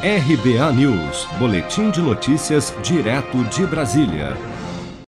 RBA News, Boletim de Notícias, direto de Brasília.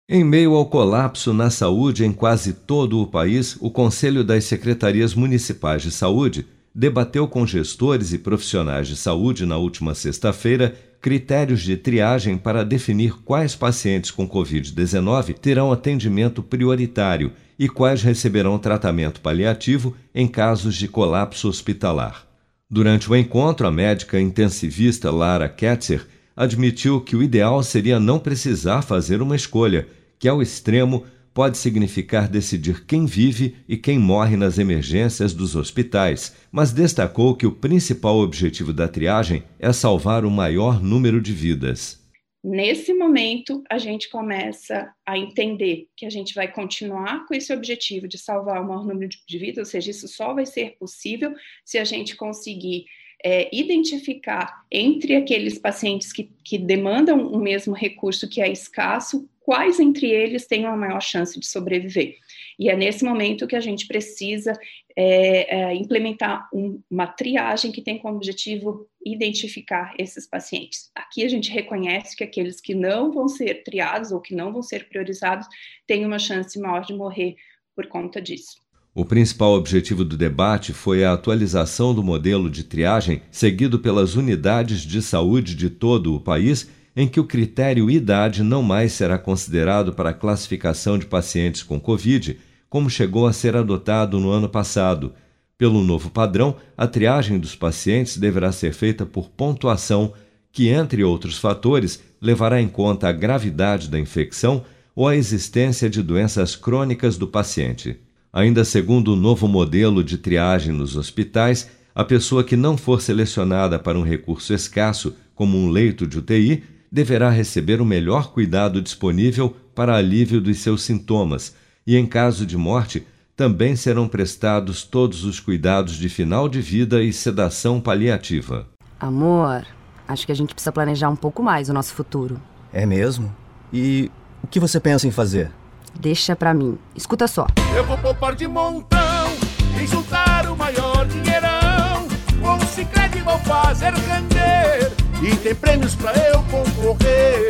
Em meio ao colapso na saúde em quase todo o país, o Conselho das Secretarias Municipais de Saúde debateu com gestores e profissionais de saúde na última sexta-feira critérios de triagem para definir quais pacientes com Covid-19 terão atendimento prioritário e quais receberão tratamento paliativo em casos de colapso hospitalar. Durante o encontro, a médica intensivista Lara Ketzer admitiu que o ideal seria não precisar fazer uma escolha, que ao extremo pode significar decidir quem vive e quem morre nas emergências dos hospitais, mas destacou que o principal objetivo da triagem é salvar o maior número de vidas. Nesse momento, a gente começa a entender que a gente vai continuar com esse objetivo de salvar o maior número de vidas, ou seja, isso só vai ser possível se a gente conseguir é, identificar entre aqueles pacientes que, que demandam o mesmo recurso que é escasso, quais entre eles têm a maior chance de sobreviver. E é nesse momento que a gente precisa é, é, implementar um, uma triagem que tem como objetivo identificar esses pacientes. Aqui a gente reconhece que aqueles que não vão ser triados ou que não vão ser priorizados têm uma chance maior de morrer por conta disso. O principal objetivo do debate foi a atualização do modelo de triagem seguido pelas unidades de saúde de todo o país, em que o critério idade não mais será considerado para a classificação de pacientes com Covid, como chegou a ser adotado no ano passado. Pelo novo padrão, a triagem dos pacientes deverá ser feita por pontuação, que, entre outros fatores, levará em conta a gravidade da infecção ou a existência de doenças crônicas do paciente. Ainda segundo o novo modelo de triagem nos hospitais, a pessoa que não for selecionada para um recurso escasso, como um leito de UTI, deverá receber o melhor cuidado disponível para alívio dos seus sintomas, e em caso de morte, também serão prestados todos os cuidados de final de vida e sedação paliativa. Amor, acho que a gente precisa planejar um pouco mais o nosso futuro. É mesmo? E o que você pensa em fazer? Deixa pra mim. Escuta só. Eu vou poupar de montão e juntar o maior dinheirão. Com o Cicred vou fazer render e tem prêmios pra eu concorrer.